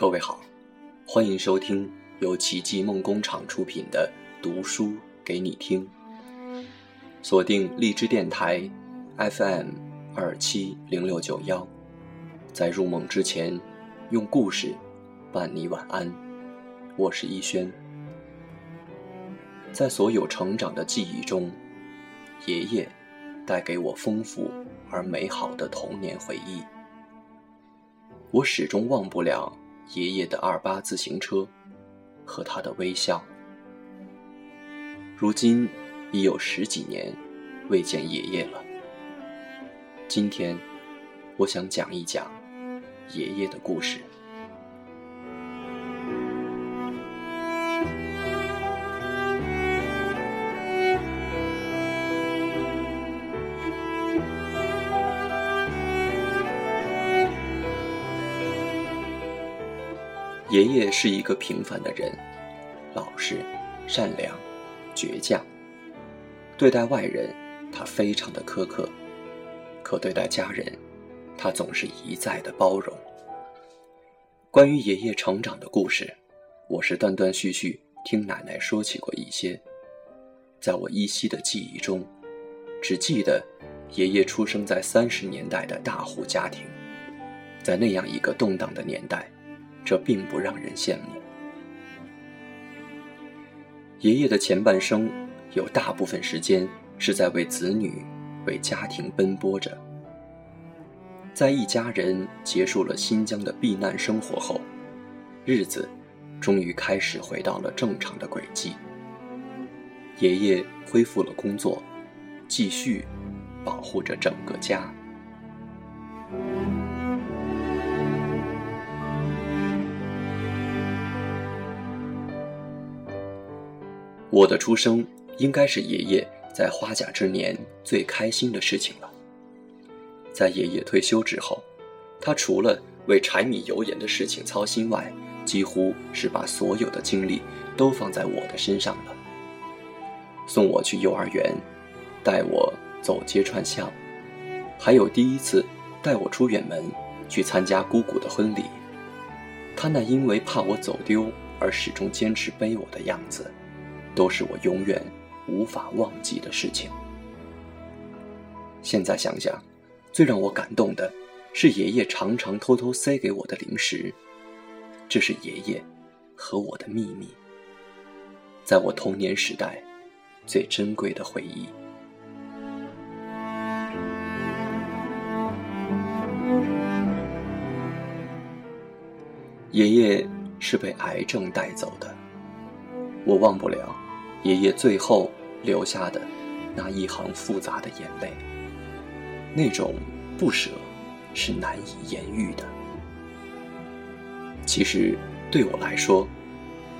各位好，欢迎收听由奇迹梦工厂出品的《读书给你听》，锁定荔枝电台 FM 二七零六九幺，在入梦之前，用故事伴你晚安。我是逸轩，在所有成长的记忆中，爷爷带给我丰富而美好的童年回忆，我始终忘不了。爷爷的二八自行车和他的微笑，如今已有十几年未见爷爷了。今天，我想讲一讲爷爷的故事。爷爷是一个平凡的人，老实、善良、倔强。对待外人，他非常的苛刻；可对待家人，他总是一再的包容。关于爷爷成长的故事，我是断断续续听奶奶说起过一些。在我依稀的记忆中，只记得爷爷出生在三十年代的大户家庭，在那样一个动荡的年代。这并不让人羡慕。爷爷的前半生有大部分时间是在为子女、为家庭奔波着。在一家人结束了新疆的避难生活后，日子终于开始回到了正常的轨迹。爷爷恢复了工作，继续保护着整个家。我的出生应该是爷爷在花甲之年最开心的事情了。在爷爷退休之后，他除了为柴米油盐的事情操心外，几乎是把所有的精力都放在我的身上了。送我去幼儿园，带我走街串巷，还有第一次带我出远门去参加姑姑的婚礼，他那因为怕我走丢而始终坚持背我的样子。都是我永远无法忘记的事情。现在想想，最让我感动的是爷爷常常偷偷塞给我的零食，这是爷爷和我的秘密，在我童年时代最珍贵的回忆。爷爷是被癌症带走的。我忘不了爷爷最后留下的那一行复杂的眼泪，那种不舍是难以言喻的。其实对我来说，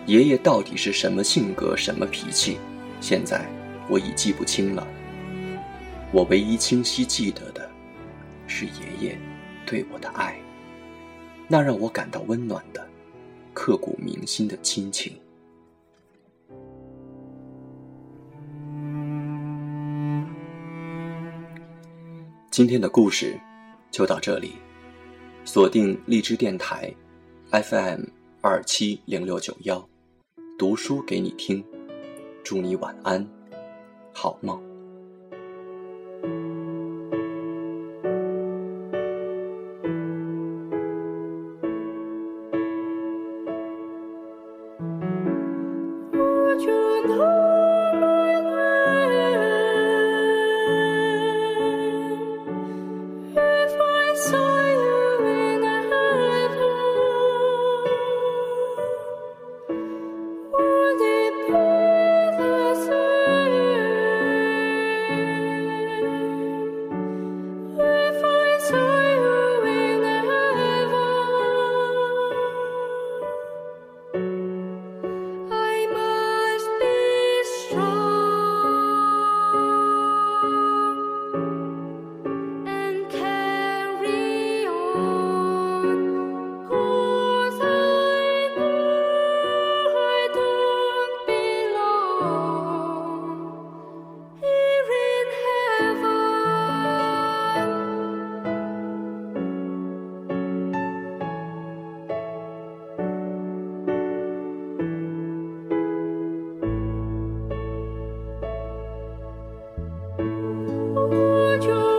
爷爷到底是什么性格、什么脾气，现在我已记不清了。我唯一清晰记得的，是爷爷对我的爱，那让我感到温暖的、刻骨铭心的亲情。今天的故事就到这里，锁定荔枝电台 FM 二七零六九幺，读书给你听，祝你晚安，好梦。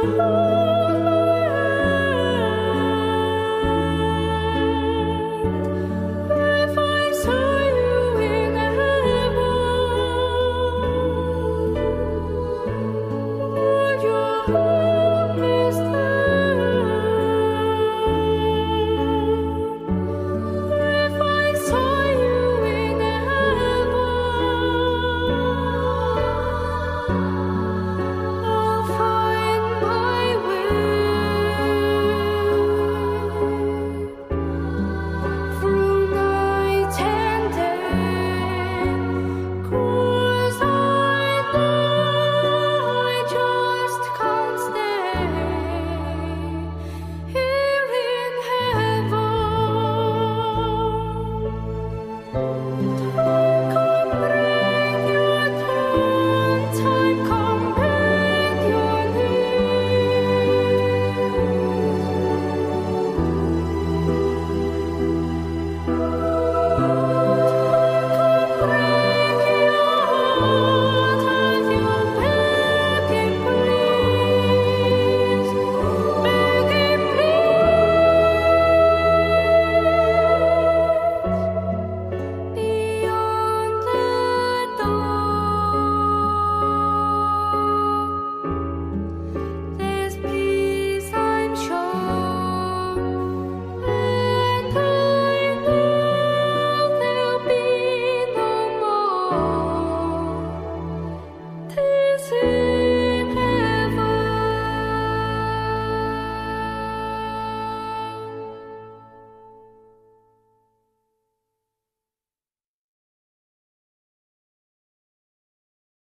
Lord.